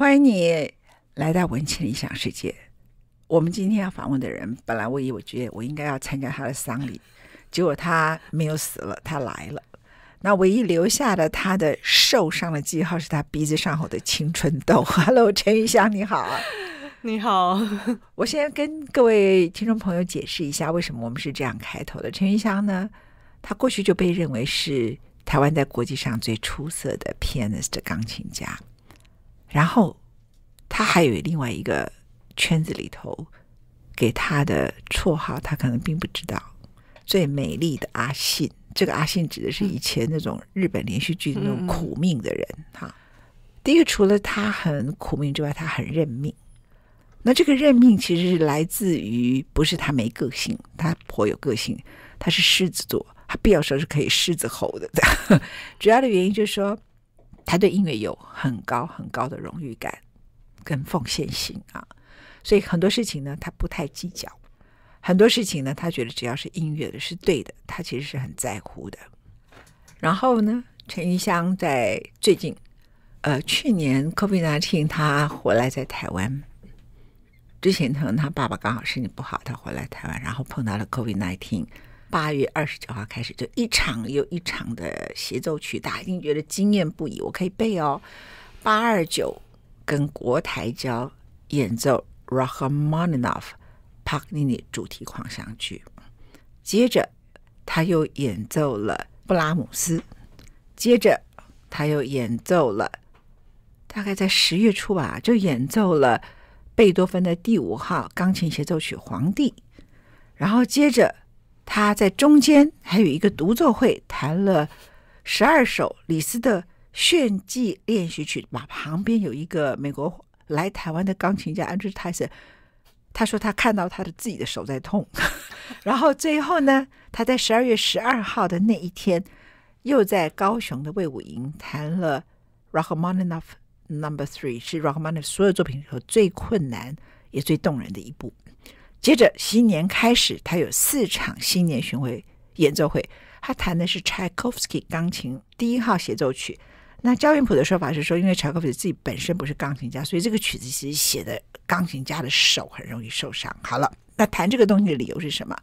欢迎你来到文青理想世界。我们今天要访问的人，本来我以为我觉得我应该要参加他的丧礼，结果他没有死了，他来了。那唯一留下的他的受伤的记号是他鼻子上头的青春痘。Hello，陈玉香，你好。你好。我先跟各位听众朋友解释一下，为什么我们是这样开头的。陈玉香呢，他过去就被认为是台湾在国际上最出色的 pianist 钢琴家。然后，他还有另外一个圈子里头给他的绰号，他可能并不知道。最美丽的阿信，这个阿信指的是以前那种日本连续剧的那种苦命的人。哈、嗯，第一个除了他很苦命之外，他很认命。那这个认命其实是来自于不是他没个性，他颇有个性。他是狮子座，他必要时候是可以狮子吼的。主要的原因就是说。他对音乐有很高很高的荣誉感跟奉献心啊，所以很多事情呢，他不太计较；很多事情呢，他觉得只要是音乐的是对的，他其实是很在乎的。然后呢，陈玉香在最近，呃，去年 COVID-19 他回来在台湾之前，可能他爸爸刚好身体不好，他回来台湾，然后碰到了 COVID-19。八月二十九号开始，就一场又一场的协奏曲，大家一定觉得惊艳不已。我可以背哦，八二九跟国台交演奏 Rachmaninoff 帕格尼尼主题狂想曲，接着他又演奏了布拉姆斯，接着他又演奏了，大概在十月初吧，就演奏了贝多芬的第五号钢琴协奏曲《皇帝》，然后接着。他在中间还有一个独奏会，弹了十二首李斯的炫技练习曲。嘛，旁边有一个美国来台湾的钢琴家 Andrew Tyson，他说他看到他的自己的手在痛。然后最后呢，他在十二月十二号的那一天，又在高雄的魏武营弹了 Rachmaninoff Number Three，是 Rachmaninoff 所有作品里头最困难也最动人的一部。接着新年开始，他有四场新年巡回演奏会。他弹的是柴可夫斯基钢琴第一号协奏曲。那焦元溥的说法是说，因为柴可夫斯基自己本身不是钢琴家，所以这个曲子其实写的钢琴家的手很容易受伤。好了，那弹这个东西的理由是什么？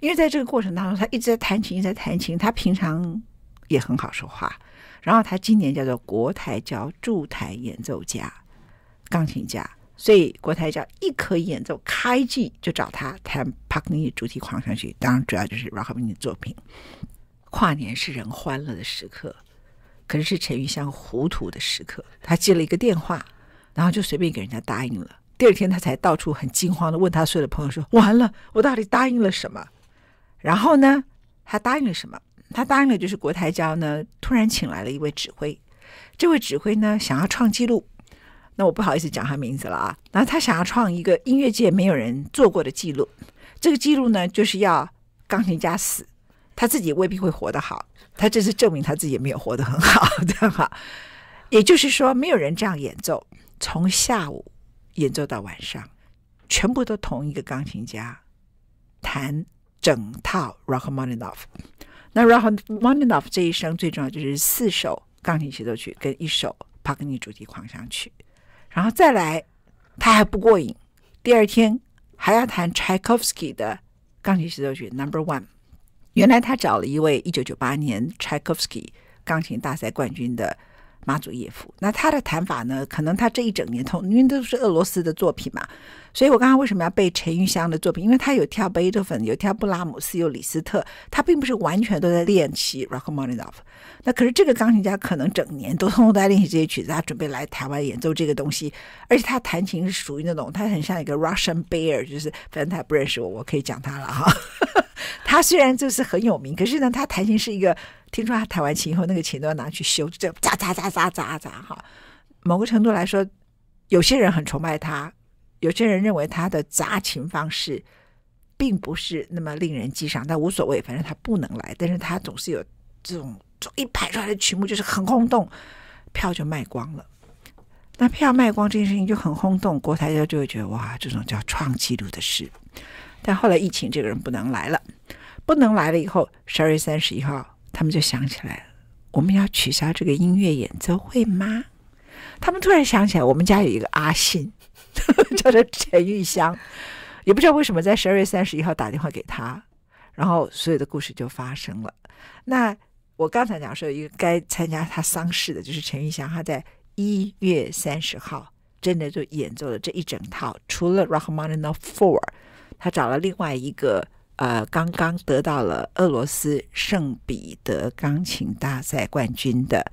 因为在这个过程当中，他一直在弹琴，一直在弹琴。他平常也很好说话。然后他今年叫做国台交驻台演奏家，钢琴家。所以国台交一可以演奏开季就找他弹帕格尼主题狂想曲，当然主要就是拉赫曼尼诺的作品。跨年是人欢乐的时刻，可是是陈玉香糊涂的时刻。他接了一个电话，然后就随便给人家答应了。第二天他才到处很惊慌的问他所有的朋友说：“完了，我到底答应了什么？”然后呢，他答应了什么？他答应了就是国台交呢突然请来了一位指挥，这位指挥呢想要创纪录。那我不好意思讲他名字了啊。然后他想要创一个音乐界没有人做过的记录，这个记录呢，就是要钢琴家死，他自己未必会活得好。他这是证明他自己也没有活得很好，这样哈。也就是说，没有人这样演奏，从下午演奏到晚上，全部都同一个钢琴家弹整套 Rachmaninoff。那 Rachmaninoff 这一生最重要就是四首钢琴协奏曲跟一首帕格尼主题狂想曲。然后再来，他还不过瘾，第二天还要弹柴可夫斯基的钢琴协奏曲 Number One。原来他找了一位一九九八年柴可夫斯基钢琴大赛冠军的。马祖耶夫，那他的弹法呢？可能他这一整年通，因为都是俄罗斯的作品嘛，所以我刚刚为什么要背陈玉湘的作品？因为他有跳贝多芬，有跳布拉姆斯，有李斯特，他并不是完全都在练习 Rachmaninoff。那可是这个钢琴家可能整年都通通在练习这些曲子，他准备来台湾演奏这个东西，而且他弹琴是属于那种，他很像一个 Russian bear，就是反正他不认识我，我可以讲他了哈。他虽然就是很有名，可是呢，他弹琴是一个。听说他弹完琴以后，那个琴都要拿去修，这喳喳喳喳喳喳哈。某个程度来说，有些人很崇拜他，有些人认为他的砸琴方式并不是那么令人激赏，但无所谓，反正他不能来，但是他总是有这种一排出来的曲目就是很轰动，票就卖光了。那票卖光这件事情就很轰动，国台交就会觉得哇，这种叫创纪录的事。但后来疫情，这个人不能来了，不能来了以后，十二月三十一号。他们就想起来了，我们要取消这个音乐演奏会吗？他们突然想起来，我们家有一个阿信，叫做陈玉香，也不知道为什么在十二月三十一号打电话给他，然后所有的故事就发生了。那我刚才讲说，一个该参加他丧事的，就是陈玉香，他在一月三十号真的就演奏了这一整套，除了 Rachmaninoff Four，他找了另外一个。呃，刚刚得到了俄罗斯圣彼得钢琴大赛冠军的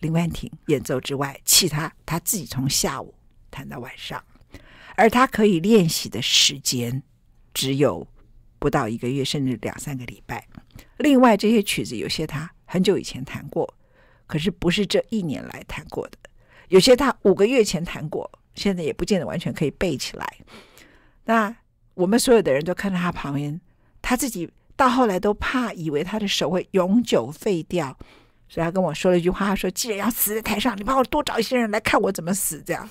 林万廷演奏之外，其他他自己从下午弹到晚上，而他可以练习的时间只有不到一个月，甚至两三个礼拜。另外这些曲子有些他很久以前弹过，可是不是这一年来弹过的；有些他五个月前弹过，现在也不见得完全可以背起来。那我们所有的人都看到他旁边。他自己到后来都怕，以为他的手会永久废掉，所以他跟我说了一句话：“他说，既然要死在台上，你帮我多找一些人来看我怎么死。”这样。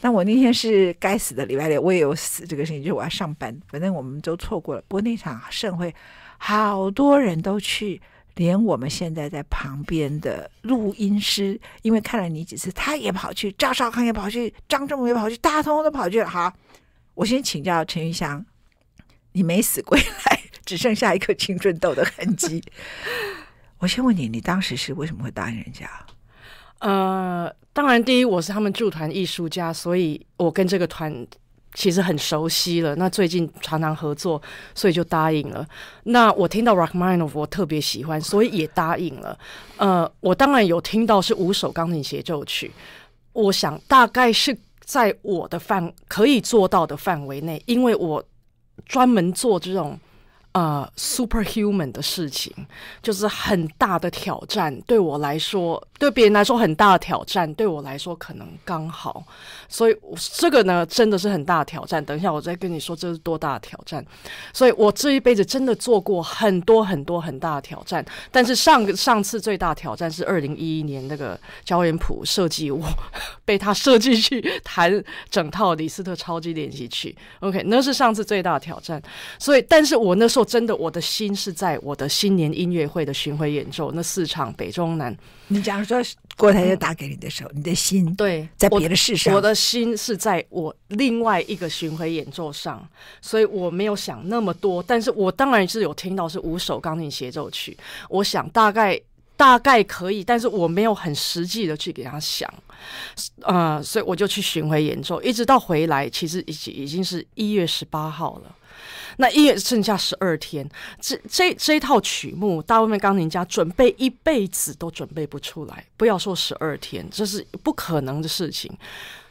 那我那天是该死的礼拜六，我也有死这个事情，就是我要上班，反正我们都错过了。不过那场盛会，好多人都去，连我们现在在旁边的录音师，因为看了你几次，他也跑去，赵少康也跑去，张正伟也跑去，大家通通都跑去了。好，我先请教陈玉香，你没死归来。只剩下一颗青春痘的痕迹。我先问你，你当时是为什么会答应人家？呃，当然，第一，我是他们驻团艺术家，所以我跟这个团其实很熟悉了。那最近常常合作，所以就答应了。那我听到 Rachmaninoff，我特别喜欢，所以也答应了。呃，我当然有听到是五首钢琴协奏曲，我想大概是在我的范可以做到的范围内，因为我专门做这种。呃、，superhuman 的事情就是很大的挑战，对我来说，对别人来说很大的挑战，对我来说可能刚好。所以这个呢，真的是很大的挑战。等一下我再跟你说这是多大的挑战。所以我这一辈子真的做过很多很多很大的挑战，但是上上次最大挑战是二零一一年那个焦元溥设计我被他设计去弹整套李斯特超级练习曲。OK，那是上次最大的挑战。所以，但是我那时候。真的，我的心是在我的新年音乐会的巡回演奏那四场北中南。你假如说郭台要打给你的时候，嗯、你的心对在别的事上我，我的心是在我另外一个巡回演奏上，所以我没有想那么多。但是我当然是有听到是五首钢琴协奏曲，我想大概大概可以，但是我没有很实际的去给他想，呃，所以我就去巡回演奏，一直到回来，其实已经已经是一月十八号了。那一月剩下十二天，这这这一套曲目，大卫钢琴家准备一辈子都准备不出来，不要说十二天，这是不可能的事情。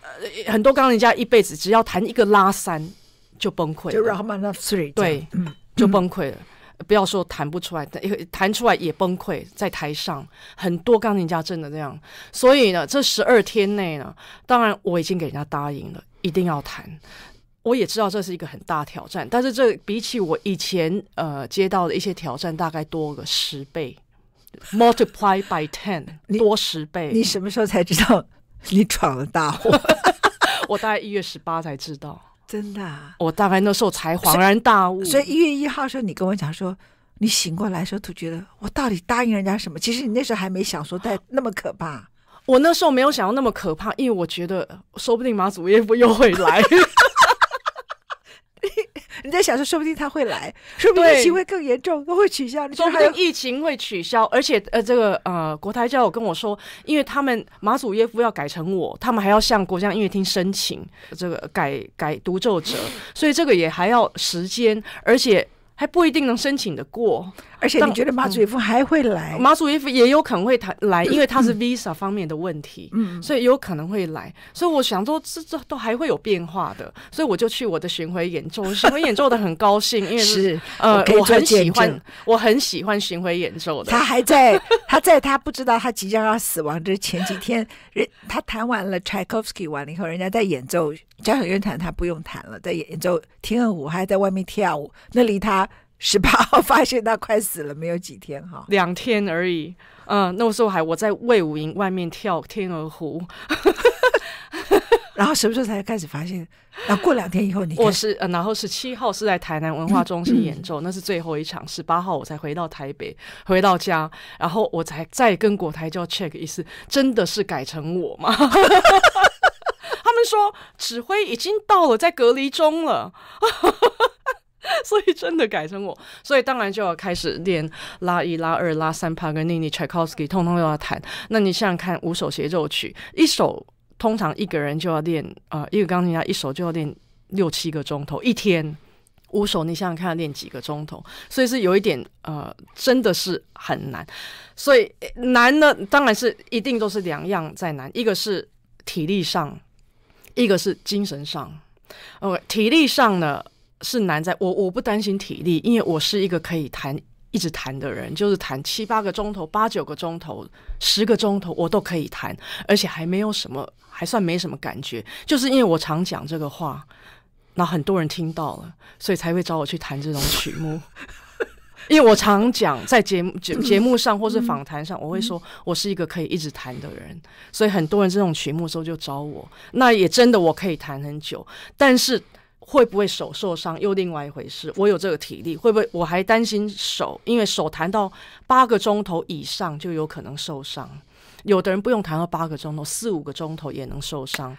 呃，很多钢琴家一辈子只要弹一个拉三就崩溃了，就 Rachmaninoff Three，对，嗯，就崩溃了。嗯，不要说弹不出来，弹出来也崩溃，在台上很多钢琴家真的这样。所以呢，这十二天内呢，当然我已经给人家答应了，一定要弹。我也知道这是一个很大挑战，但是这比起我以前呃接到的一些挑战，大概多个十倍，multiply by ten，多十倍。你什么时候才知道你闯了大祸？我大概一月十八才知道，真的啊。我大概那时候才恍然大悟。所以一月一号时候，你跟我讲说，你醒过来的时候，就觉得我到底答应人家什么？其实你那时候还没想说带那么可怕。我那时候没有想到那么可怕，因为我觉得说不定马祖耶夫又会来。你在想说，说不定他会来，说不定疫情会更严重，都会取消。你说不定疫情会取消，而且呃，这个呃，国台教有跟我说，因为他们马祖耶夫要改成我，他们还要向国家音乐厅申请这个改改独奏者，所以这个也还要时间，而且。还不一定能申请的过，而且你觉得马祖耶夫还会来？嗯、马祖耶夫也有可能会谈来，因为他是 visa 方面的问题，嗯，所以有可能会来。所以我想说，这这都还会有变化的，所以我就去我的巡回演奏，巡回演奏的很高兴，因为 是，呃我，我很喜欢，我很喜欢巡回演奏的。他还在，他在他不知道他即将要死亡之前几天，人他弹完了 Tchaikovsky 完了以后，人家在演奏交响乐团，他不用弹了，在演奏天鹅舞，还在外面跳舞，那离他。十八号 发现他快死了，没有几天哈，两天而已。嗯，那个时候还我在魏武营外面跳天鹅湖，然后什么时候才开始发现那过两天以后你，我是呃，然后十七号是在台南文化中心演奏，那是最后一场。十八号我才回到台北，回到家，然后我才再跟国台交 check 一次，真的是改成我吗？他们说指挥已经到了，在隔离中了。所以真的改成我，所以当然就要开始练拉一、拉二、拉三，帕格尼尼、柴可夫斯基，通通都要弹。那你想想看，五首协奏曲，一首通常一个人就要练、呃，一个钢琴家一首就要练六七个钟头一天。五首你想想看，要练几个钟头？所以是有一点呃，真的是很难。所以难呢，当然是一定都是两样在难，一个是体力上，一个是精神上。OK，体力上呢？是难在我我不担心体力，因为我是一个可以弹一直弹的人，就是弹七八个钟头、八九个钟头、十个钟头我都可以弹，而且还没有什么，还算没什么感觉。就是因为我常讲这个话，那很多人听到了，所以才会找我去弹这种曲目。因为我常讲在节目节 节目上或是访谈上，我会说我是一个可以一直弹的人，所以很多人这种曲目时候就找我，那也真的我可以弹很久，但是。会不会手受伤又另外一回事。我有这个体力，会不会我还担心手？因为手弹到八个钟头以上就有可能受伤。有的人不用弹到八个钟头，四五个钟头也能受伤。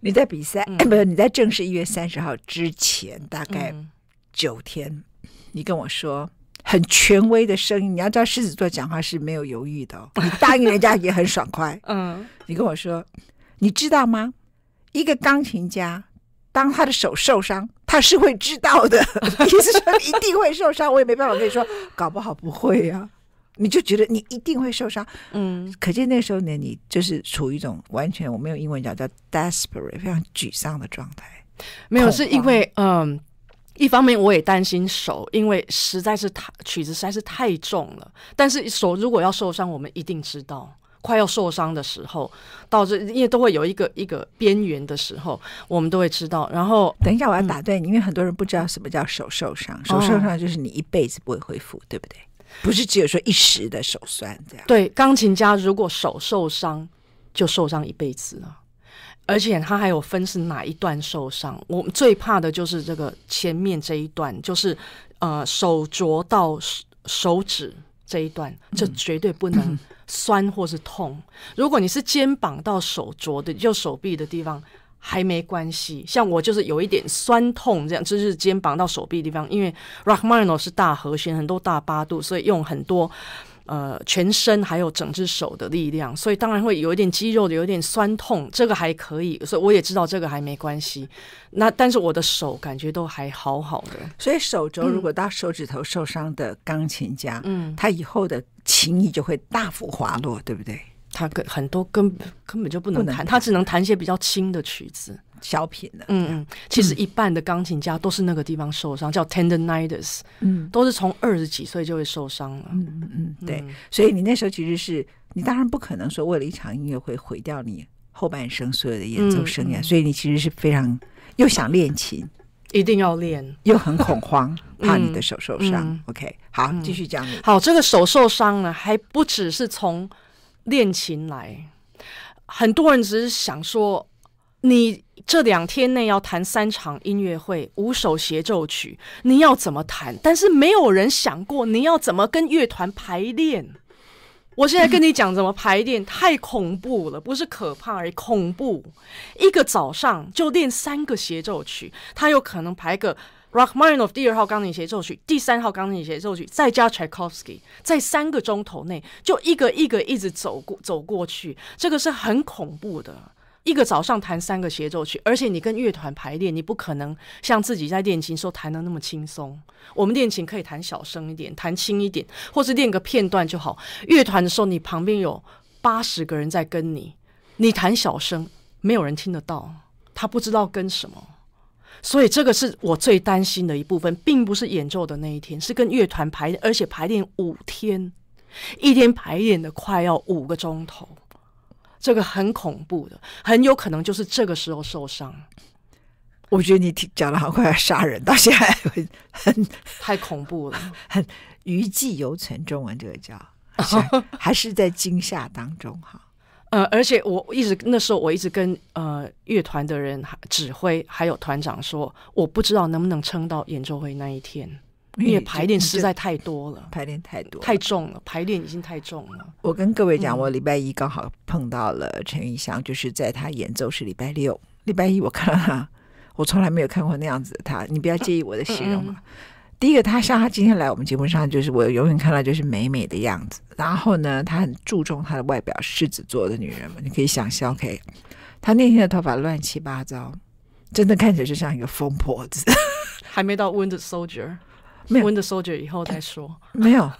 你在比赛，嗯、不是你在正式一月三十号之前大概九天，嗯、你跟我说很权威的声音。你要知道狮子座讲话是没有犹豫的，哦，你答应人家也很爽快。嗯，你跟我说，你知道吗？一个钢琴家。当他的手受伤，他是会知道的。意思说一定会受伤，我也没办法跟你说，搞不好不会呀、啊。你就觉得你一定会受伤，嗯，可见那时候呢，你就是处于一种完全我没有英文讲叫 desperate，非常沮丧的状态。没有，是因为嗯，一方面我也担心手，因为实在是太曲子实在是太重了。但是手如果要受伤，我们一定知道。快要受伤的时候，到这因为都会有一个一个边缘的时候，我们都会知道。然后等一下，我要打断你，嗯、因为很多人不知道什么叫手受伤。手受伤就是你一辈子不会恢复，哦、对不对？不是只有说一时的手酸这样。对，钢琴家如果手受伤，就受伤一辈子了。而且他还有分是哪一段受伤。我们最怕的就是这个前面这一段，就是呃手镯到手指这一段，这绝对不能。嗯酸或是痛，如果你是肩膀到手肘的，就手臂的地方还没关系。像我就是有一点酸痛，这样就是肩膀到手臂的地方，因为 Rachmaninoff 是大和弦，很多大八度，所以用很多。呃，全身还有整只手的力量，所以当然会有一点肌肉的，有一点酸痛，这个还可以，所以我也知道这个还没关系。那但是我的手感觉都还好好的，所以手肘如果到手指头受伤的钢琴家，嗯，他以后的琴艺就会大幅滑落，对不对？他跟很多根本根本就不能弹，他只能弹一些比较轻的曲子。小品的，嗯嗯，其实一半的钢琴家都是那个地方受伤，叫 tendonitis，嗯，都是从二十几岁就会受伤了，嗯嗯嗯，对，所以你那时候其实是你当然不可能说为了一场音乐会毁掉你后半生所有的演奏生涯，所以你其实是非常又想练琴，一定要练，又很恐慌，怕你的手受伤。OK，好，继续讲你。好，这个手受伤呢，还不只是从练琴来，很多人只是想说。你这两天内要弹三场音乐会，五首协奏曲，你要怎么弹？但是没有人想过你要怎么跟乐团排练。我现在跟你讲怎么排练，太恐怖了，不是可怕而已，恐怖。一个早上就练三个协奏曲，他有可能排个 Rachmaninoff 第二号钢琴协奏曲，第三号钢琴协奏曲，再加 Tchaikovsky，在三个钟头内就一个一个一直走过走过去，这个是很恐怖的。一个早上弹三个协奏曲，而且你跟乐团排练，你不可能像自己在练琴时候弹的那么轻松。我们练琴可以弹小声一点，弹轻一点，或是练个片段就好。乐团的时候，你旁边有八十个人在跟你，你弹小声，没有人听得到，他不知道跟什么。所以这个是我最担心的一部分，并不是演奏的那一天，是跟乐团排，而且排练五天，一天排练的快要五个钟头。这个很恐怖的，很有可能就是这个时候受伤。我觉得你听讲的好快要杀人，到现在很很太恐怖了，很余悸犹存。中文这个叫还是，还是在惊吓当中哈。呃，而且我一直那时候我一直跟呃乐团的人指挥还有团长说，我不知道能不能撑到演奏会那一天，因为排练实在太多了，排练太多太重了，排练已经太重了。我跟各位讲，我礼拜一刚好碰到了陈毓襄，就是在他演奏是礼拜六，礼拜一我看到他，我从来没有看过那样子的他，你不要介意我的形容。嗯嗯第一个，他像他今天来我们节目上，就是我永远看到就是美美的样子。然后呢，他很注重他的外表，狮子座的女人嘛，你可以想象，OK，他那天的头发乱七八糟，真的看起来就像一个疯婆子。还没到 Wounded Soldier，没有 Soldier 以后再说。没有。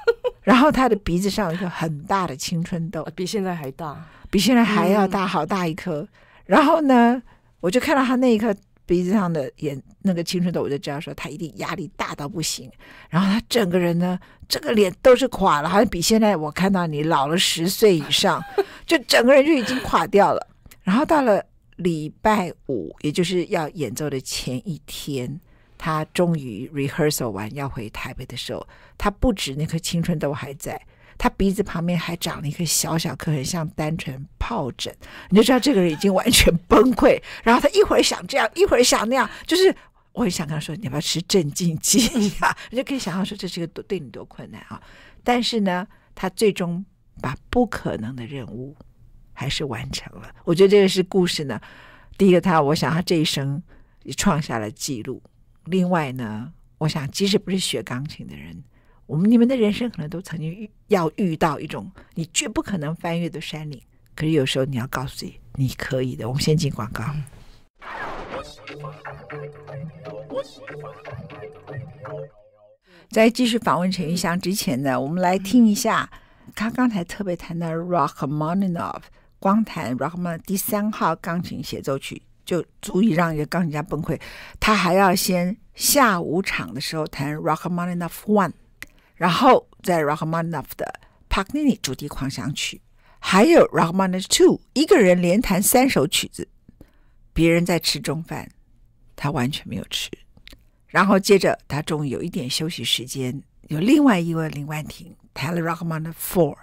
然后他的鼻子上有一个很大的青春痘，比现在还大，比现在还要大，好大一颗。嗯、然后呢，我就看到他那一颗。鼻子上的眼那个青春痘，我就知道说他一定压力大到不行。然后他整个人呢，这个脸都是垮了，好像比现在我看到你老了十岁以上，就整个人就已经垮掉了。然后到了礼拜五，也就是要演奏的前一天，他终于 rehearsal 完要回台北的时候，他不止那颗青春痘还在。他鼻子旁边还长了一颗小小颗，很像单纯疱疹，你就知道这个人已经完全崩溃。然后他一会儿想这样，一会儿想那样，就是我很想跟他说：“你要不要吃镇静剂呀？” 你就可以想象说这是个多对你多困难啊！但是呢，他最终把不可能的任务还是完成了。我觉得这个是故事呢。第一个，他我想他这一生也创下了记录。另外呢，我想即使不是学钢琴的人。我们你们的人生可能都曾经遇要遇到一种你绝不可能翻越的山岭，可是有时候你要告诉自己你可以的。我们先进广告。在继续访问陈玉香之前呢，我们来听一下他刚才特别谈的 Rachmaninoff，光弹 Rachmaninoff 第三号钢琴协奏曲就足以让一个钢琴家崩溃，他还要先下午场的时候弹 Rachmaninoff One。然后在 Rachmaninoff 的帕格尼尼主题狂想曲，还有 Rachmaninoff Two，一个人连弹三首曲子，别人在吃中饭，他完全没有吃。然后接着他终于有一点休息时间，有另外一位林婉婷弹了 Rachmaninoff Four，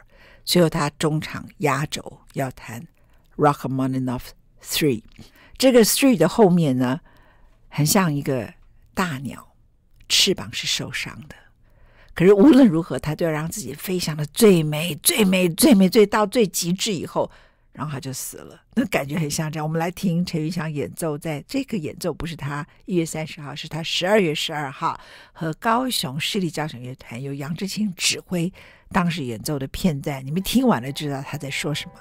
最后他中场压轴要弹 Rachmaninoff Three。这个 Three 的后面呢，很像一个大鸟，翅膀是受伤的。可是无论如何，他都要让自己飞翔的最美、最美、最美、最到最极致以后，然后他就死了。那感觉很像这样。我们来听陈云祥演奏，在这个演奏不是他一月三十号，是他十二月十二号和高雄市立交响乐团由杨志清指挥当时演奏的片段。你们听完了，知道他在说什么。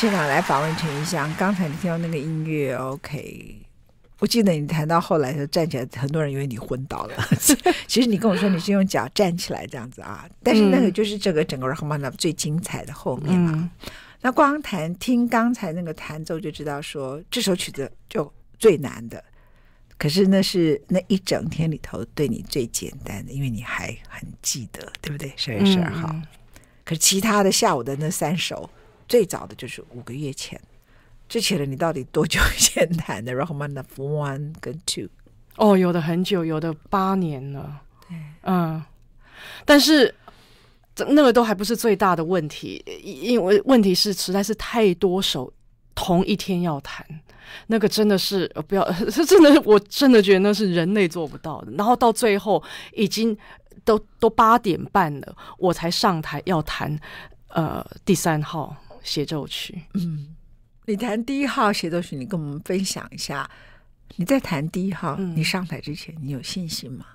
现场来访问陈毓襄。刚才你听到那个音乐，OK。我记得你弹到后来的时候站起来，很多人以为你昏倒了。其实你跟我说你是用脚站起来这样子啊，但是那个就是这个整个 Rachmaninoff 最精彩的后面嘛。嗯、那光弹听刚才那个弹奏就知道说这首曲子就最难的，可是那是那一整天里头对你最简单的，因为你还很记得，对不对？十月十二号。嗯、可是其他的下午的那三首，最早的就是五个月前。之前的你到底多久以前弹的？Rachmaninoff One 跟 Two？哦，有的很久，有的八年了。对，嗯，但是那个都还不是最大的问题，因为问题是实在是太多首同一天要弹，那个真的是不要，是真的，我真的觉得那是人类做不到的。然后到最后已经都都八点半了，我才上台要弹呃第三号协奏曲。嗯。你弹第一号协奏曲，你跟我们分享一下。你在弹第一号，嗯、你上台之前，你有信心吗？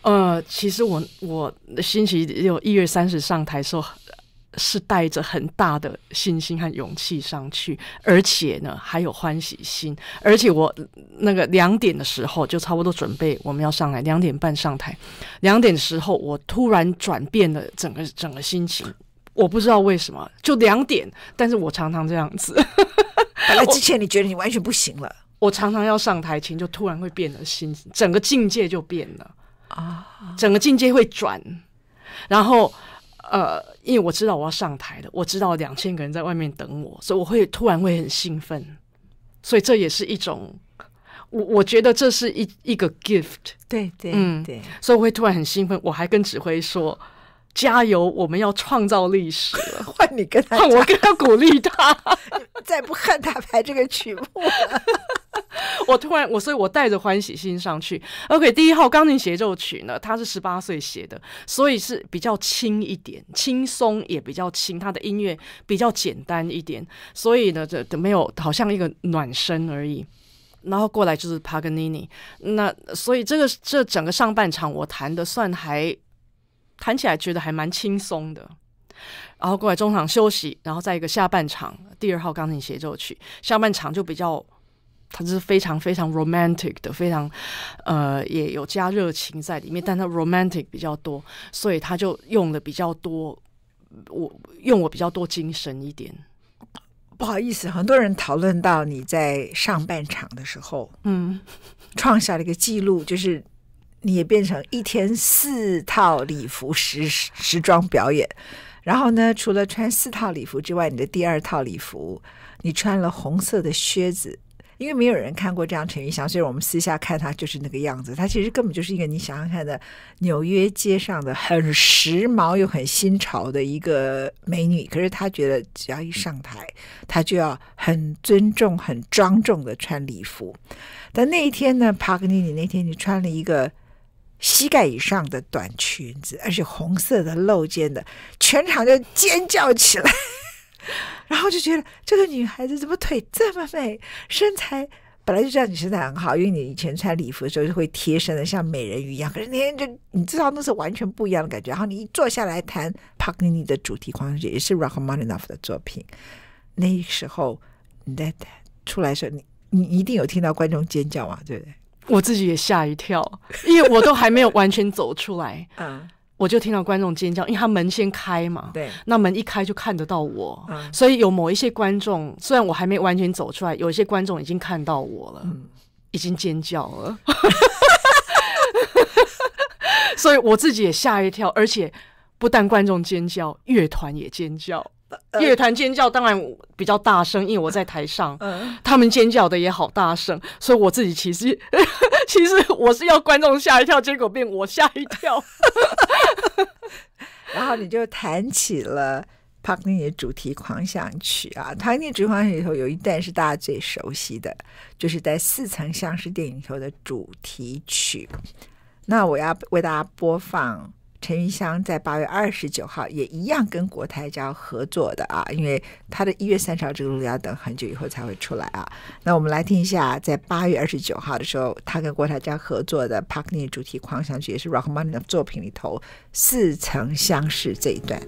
呃，其实我我星期六一月三十上台的时候，是带着很大的信心和勇气上去，而且呢还有欢喜心。而且我那个两点的时候就差不多准备我们要上来，两点半上台。两点的时候，我突然转变了整个整个心情。我不知道为什么，就两点，但是我常常这样子。本来之前你觉得你完全不行了，我，我常常要上台前就突然会变得心，整个境界就变了啊，整个境界会转。然后呃，因为我知道我要上台了，我知道两千个人在外面等我，所以我会突然会很兴奋。所以这也是一种，我我觉得这是一一个 gift，对对嗯对，所以我会突然很兴奋，我还跟指挥说。加油！我们要创造历史了。换你跟他，我跟他鼓励他，再不和他排这个曲目了。我突然，我所以，我带着欢喜心上去。OK，第一号钢琴协奏曲呢，它是十八岁写的，所以是比较轻一点，轻松也比较轻。他的音乐比较简单一点，所以呢，这没有好像一个暖身而已。然后过来就是帕格尼尼，那所以这个这整个上半场我弹的算还。弹起来觉得还蛮轻松的，然后过来中场休息，然后再一个下半场第二号钢琴协奏曲，下半场就比较，它是非常非常 romantic 的，非常呃也有加热情在里面，但它 romantic 比较多，所以他就用的比较多，我用我比较多精神一点。不好意思，很多人讨论到你在上半场的时候，嗯，创下了一个记录，就是。你也变成一天四套礼服时时装表演，然后呢，除了穿四套礼服之外，你的第二套礼服，你穿了红色的靴子，因为没有人看过这样陈玉祥，所以我们私下看他就是那个样子，他其实根本就是一个你想想看的纽约街上的很时髦又很新潮的一个美女，可是他觉得只要一上台，他就要很尊重、很庄重的穿礼服。但那一天呢，帕格尼尼那天你穿了一个。膝盖以上的短裙子，而且红色的露肩的，全场就尖叫起来，然后就觉得这个女孩子怎么腿这么美，身材本来就知道你身材很好，因为你以前穿礼服的时候就会贴身的像美人鱼一样，可是那天就你知道那是完全不一样的感觉。然后你一坐下来弹帕格尼尼的主题狂想曲，也是 Rachmaninoff 的作品，那时候你在出来的时候，你你一定有听到观众尖叫嘛，对不对？我自己也吓一跳，因为我都还没有完全走出来，嗯，我就听到观众尖叫，因为他门先开嘛，对，那门一开就看得到我，嗯，所以有某一些观众，虽然我还没完全走出来，有一些观众已经看到我了，嗯，已经尖叫了，所以我自己也吓一跳，而且不但观众尖叫，乐团也尖叫。乐团尖叫当然比较大声，因为我在台上，嗯、他们尖叫的也好大声，所以我自己其实 其实我是要观众吓一跳，结果变我吓一跳。然后你就弹起了帕格尼尼的主题狂想曲啊，帕格尼尼主题狂想曲里头有一段是大家最熟悉的，就是在似曾相识电影里头的主题曲。那我要为大家播放。陈云香在八月二十九号也一样跟国台交合作的啊，因为他的一月三十号这个录要等很久以后才会出来啊。那我们来听一下，在八月二十九号的时候，他跟国台交合作的帕格尼尼主题狂想曲，也是 Rockman 的作品里头似曾相识这一段。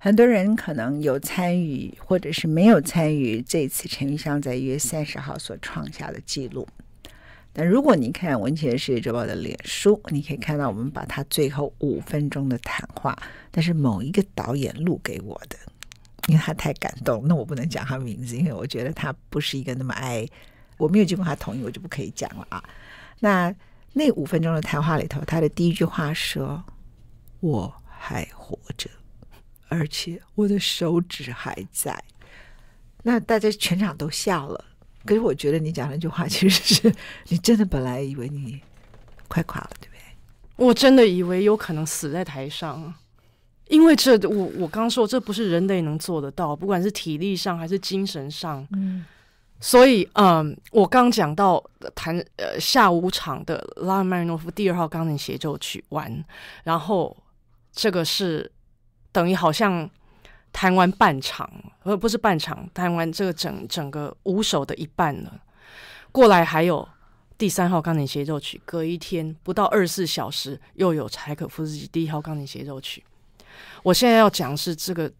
很多人可能有参与，或者是没有参与这次陈玉香在一月三十号所创下的记录。但如果你看《文茜的世界周报》的脸书，你可以看到我们把他最后五分钟的谈话，但是某一个导演录给我的，因为他太感动。那我不能讲他名字，因为我觉得他不是一个那么爱，我没有经过他同意，我就不可以讲了啊。那那五分钟的谈话里头，他的第一句话说：“我还活着。”而且我的手指还在，那大家全场都笑了。可是我觉得你讲那句话，其实是你真的本来以为你快垮了，对不对？我真的以为有可能死在台上，因为这我我刚说这不是人类能做得到，不管是体力上还是精神上。嗯，所以嗯，我刚讲到弹呃下午场的拉赫玛尼诺夫第二号钢琴协奏曲完，然后这个是。等于好像弹完半场，而不是半场，弹完这个整整个五首的一半了。过来还有第三号钢琴协奏曲，隔一天不到二十四小时又有柴可夫斯基第一号钢琴协奏曲。我现在要讲是这个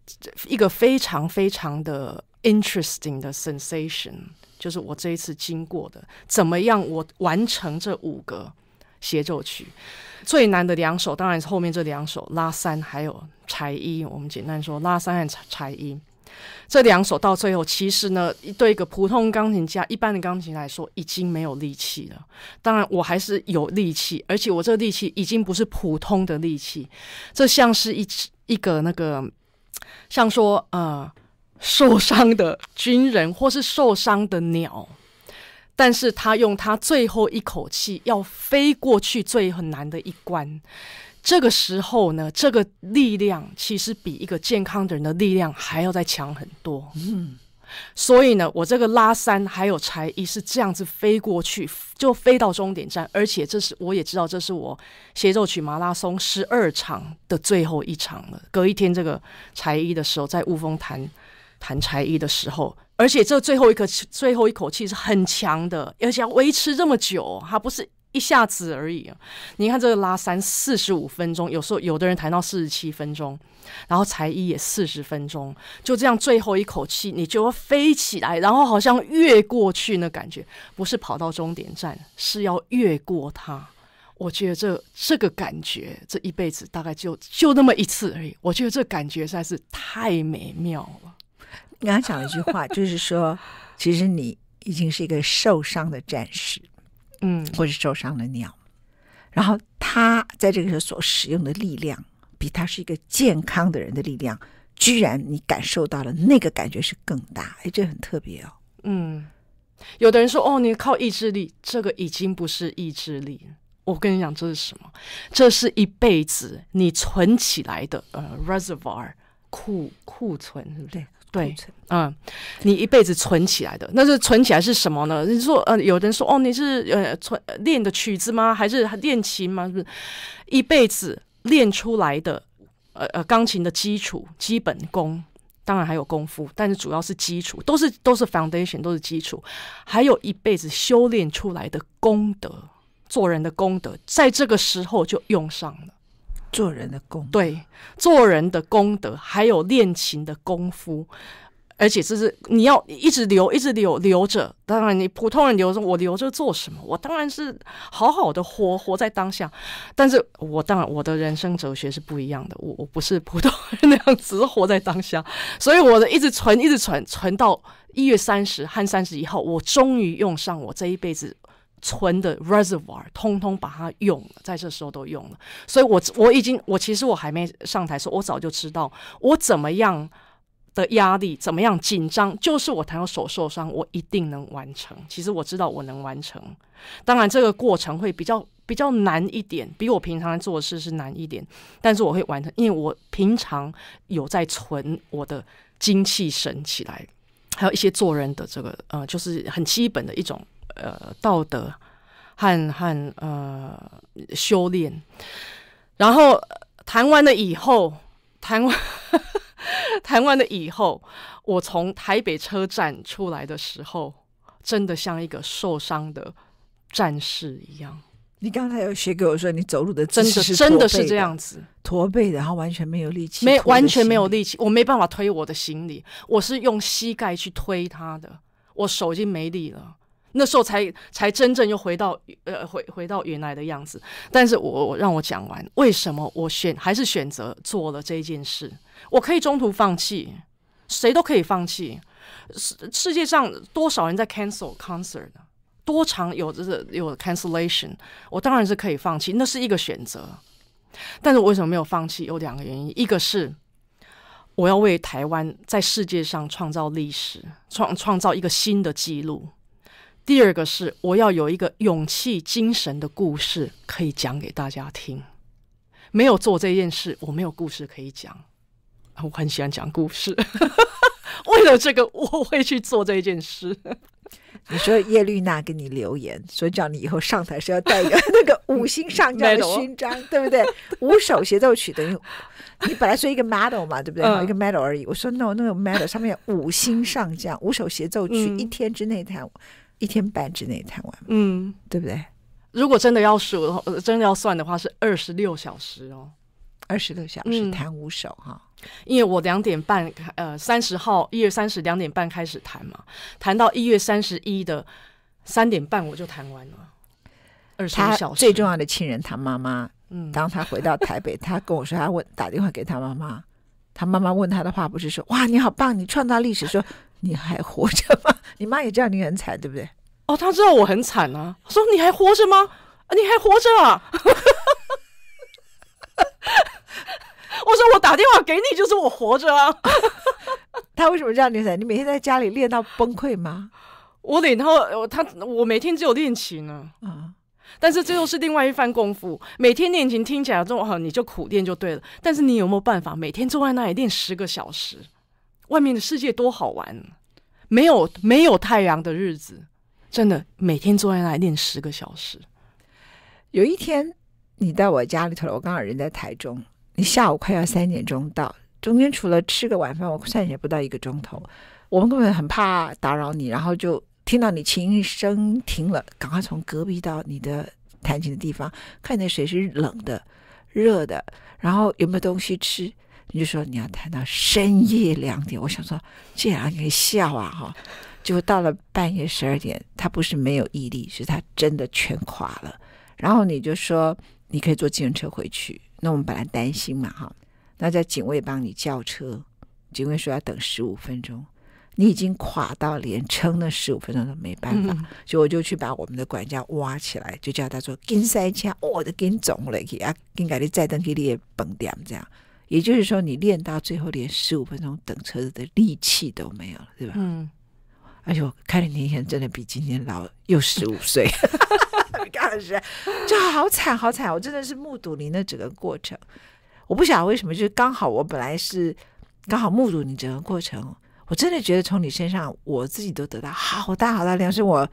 一个非常非常的 interesting 的 sensation，就是我这一次经过的怎么样，我完成这五个协奏曲。最难的两首当然是后面这两首拉三还有柴一，我们简单说拉三和柴柴一这两首到最后，其实呢，对一个普通钢琴家、一般的钢琴来说，已经没有力气了。当然，我还是有力气，而且我这个力气已经不是普通的力气，这像是一一个那个，像说呃受伤的军人或是受伤的鸟。但是他用他最后一口气要飞过去最很难的一关，这个时候呢，这个力量其实比一个健康的人的力量还要再强很多。嗯，所以呢，我这个拉三还有柴一是这样子飞过去，就飞到终点站，而且这是我也知道，这是我协奏曲马拉松十二场的最后一场了。隔一天这个柴一的时候，在雾峰潭弹柴一的时候。而且这最后一个最后一口气是很强的，而且要维持这么久，它不是一下子而已。你看这个拉三四十五分钟，有时候有的人弹到四十七分钟，然后才艺也四十分钟，就这样最后一口气，你就要飞起来，然后好像越过去那感觉，不是跑到终点站，是要越过它。我觉得这这个感觉，这一辈子大概就就那么一次而已。我觉得这感觉实在是太美妙了。你刚刚讲了一句话，就是说，其实你已经是一个受伤的战士，嗯，或者受伤的鸟。然后他在这个时候所使用的力量，比他是一个健康的人的力量，居然你感受到了那个感觉是更大。哎，这很特别哦。嗯，有的人说，哦，你靠意志力，这个已经不是意志力。我跟你讲，这是什么？这是一辈子你存起来的呃 reservoir 库库存，对不对？对，嗯，你一辈子存起来的，那是存起来是什么呢？你说，呃，有人说，哦，你是呃存练的曲子吗？还是练琴吗？是不是一辈子练出来的？呃呃，钢琴的基础、基本功，当然还有功夫，但是主要是基础，都是都是 foundation，都是基础，还有一辈子修炼出来的功德，做人的功德，在这个时候就用上了。做人的功，对，做人的功德，还有练琴的功夫，而且这是你要一直留，一直留留着。当然，你普通人留着，我留着做什么？我当然是好好的活，活在当下。但是我当然我的人生哲学是不一样的，我我不是普通人那样子活在当下。所以我的一直存，一直存，存到一月三十和三十一号，我终于用上我这一辈子存的 reservoir，通通把它用了，在这时候都用了。所以我我已经，我其实我还没上台说，我早就知道我怎么样。的压力怎么样？紧张就是我谈到手受伤，我一定能完成。其实我知道我能完成，当然这个过程会比较比较难一点，比我平常做事是难一点，但是我会完成，因为我平常有在存我的精气神起来，还有一些做人的这个呃，就是很基本的一种呃道德和和呃修炼。然后谈完了以后，弹完。弹完了以后，我从台北车站出来的时候，真的像一个受伤的战士一样。你刚才有写给我说，你走路的真的真的是这样子，驼背的，然后完全没有力气，没完全没有力气，我没办法推我的行李，我是用膝盖去推他的，我手已经没力了。那时候才才真正又回到呃回回到原来的样子。但是我我让我讲完，为什么我选还是选择做了这件事？我可以中途放弃，谁都可以放弃。世世界上多少人在 cancel concert，多长有这个有 cancellation，我当然是可以放弃，那是一个选择。但是我为什么没有放弃？有两个原因，一个是我要为台湾在世界上创造历史，创创造一个新的纪录。第二个是我要有一个勇气精神的故事可以讲给大家听。没有做这件事，我没有故事可以讲。我很喜欢讲故事，为了这个我会去做这件事。你说叶绿娜给你留言，所以叫你以后上台是要带一个那个五星上将的勋章，对不对？五首协奏曲等于你本来说一个 medal 嘛，对不对？嗯、一个 medal 而已。我说 no，那个 medal 上面有五星上将，五首协奏曲，嗯、一天之内弹。一天半之内弹完，嗯，对不对？如果真的要数，真的要算的话，是二十六小时哦，二十六小时弹五首哈。因为我两点半，呃，三十号一月三十两点半开始弹嘛，弹到一月三十一的三点半我就弹完了。二十六小时，最重要的亲人，他妈妈，嗯，当他回到台北，他跟我说，他问打电话给他妈妈，他妈妈问他的话不是说哇你好棒，你创造历史，说。你还活着吗？你妈也知道你很惨，对不对？哦，他知道我很惨啊。说你还活着吗？你还活着啊？我说我打电话给你，就是我活着啊。他为什么这样你惨？你每天在家里练到崩溃吗？我练到他，我每天只有练琴呢。啊，但是这又是另外一番功夫。每天练琴听起来这么好，你就苦练就对了。但是你有没有办法每天坐在那里练十个小时？外面的世界多好玩，没有没有太阳的日子，真的每天坐在那里练十个小时。有一天你到我家里头了，我刚好人在台中，你下午快要三点钟到，中间除了吃个晚饭，我算起来不到一个钟头。我们根本很怕打扰你，然后就听到你琴声停了，赶快从隔壁到你的弹琴的地方，看那水是冷的、热的，然后有没有东西吃。你就说你要弹到深夜两点，我想说这样可以笑啊哈！就到了半夜十二点，他不是没有毅力，是他真的全垮了。然后你就说你可以坐计程车回去。那我们本来担心嘛哈，那叫警卫帮你叫车，警卫说要等十五分钟，你已经垮到连撑那十五分钟都没办法，嗯、所以我就去把我们的管家挖起来，就叫他说跟塞车，我的跟肿了去啊，跟改你再等给你也崩掉这样。也就是说，你练到最后连十五分钟等车子的力气都没有了，对吧？嗯。而且我看你那天真的比今天老又十五岁，刚开始就好惨好惨，我真的是目睹你那整个过程。我不晓得为什么，就是刚好我本来是刚好目睹你整个过程，我真的觉得从你身上我自己都得到好大好大量，是我。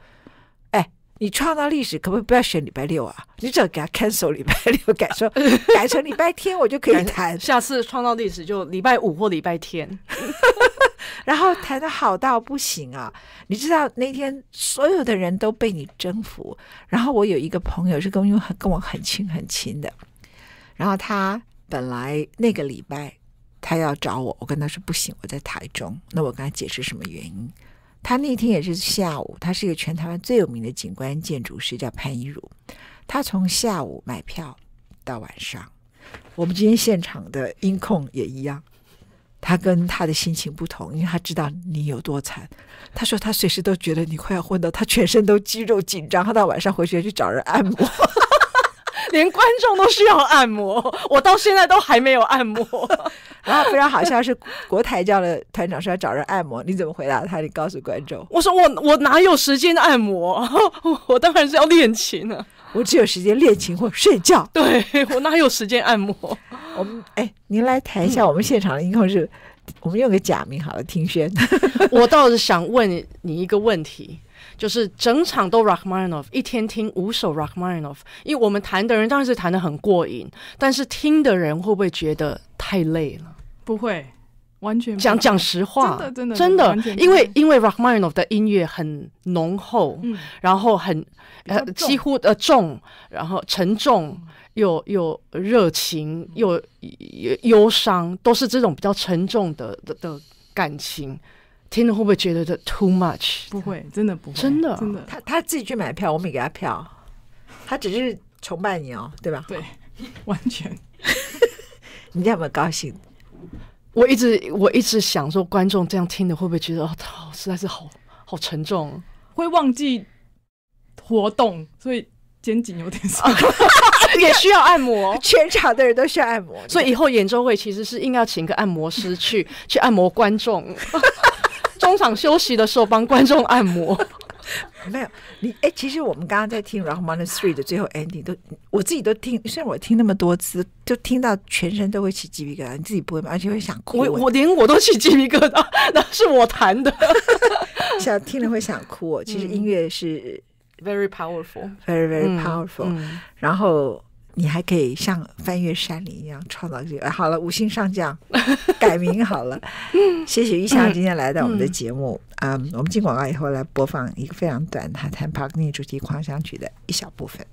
哎你创造历史可不可以不要选礼拜六啊？你只要给他 cancel 礼拜六，改说改成礼拜天，我就可以谈。下次创造历史就礼拜五或礼拜天，然后谈得好到不行啊！你知道那天所有的人都被你征服。然后我有一个朋友是跟我很跟我很亲很亲的，然后他本来那个礼拜他要找我，我跟他说不行，我在台中。那我跟他解释什么原因？他那天也是下午，他是一个全台湾最有名的景观建筑师，叫潘一如。他从下午买票到晚上，我们今天现场的音控也一样。他跟他的心情不同，因为他知道你有多惨。他说他随时都觉得你快要昏倒，他全身都肌肉紧张。他到晚上回去去找人按摩。连观众都需要按摩，我到现在都还没有按摩。然后非常好笑是国台叫的团长说要找人按摩，你怎么回答他？你告诉观众，我说我我哪有时间按摩？我当然是要练琴啊，我只有时间练琴或睡觉。对，我哪有时间按摩？我们哎，您来谈一下我们现场的音控是，嗯、我们用个假名好了，听轩。我倒是想问你一个问题。就是整场都 Rachmaninoff，一天听五首 Rachmaninoff，因为我们弹的人当然是弹的很过瘾，但是听的人会不会觉得太累了？不会，完全讲讲实话，真的真的真的，因为因为 Rachmaninoff 的音乐很浓厚，嗯，然后很呃几乎呃重，然后沉重又又热情又忧伤，都是这种比较沉重的的的感情。听了会不会觉得这 too much？不会，真的不会，真的真的。他他自己去买票，我没给他票，他只是崇拜你哦，对吧？对，完全。你有没有高兴？我一直我一直想说，观众这样听的会不会觉得哦，他实在是好好沉重，会忘记活动，所以肩颈有点酸，也需要按摩。全场的人都需要按摩，所以以后演奏会其实是应该要请个按摩师去去按摩观众。中场休息的时候帮观众按摩，没有你哎，其实我们刚刚在听《Rachmaninoff Three》的最后 ending 都，我自己都听，虽然我听那么多次，就听到全身都会起鸡皮疙瘩，你自己不会吗？而且会想哭。我我连我都起鸡皮疙瘩，那是我弹的，想听了会想哭。其实音乐是 very powerful，very very powerful，然后。你还可以像翻越山林一样创造这个。好了，五星上将 改名好了。谢谢玉祥今天来到我们的节目。嗯，嗯，我们进广告以后来播放一个非常短的谈帕格尼主题狂想曲的一小部分。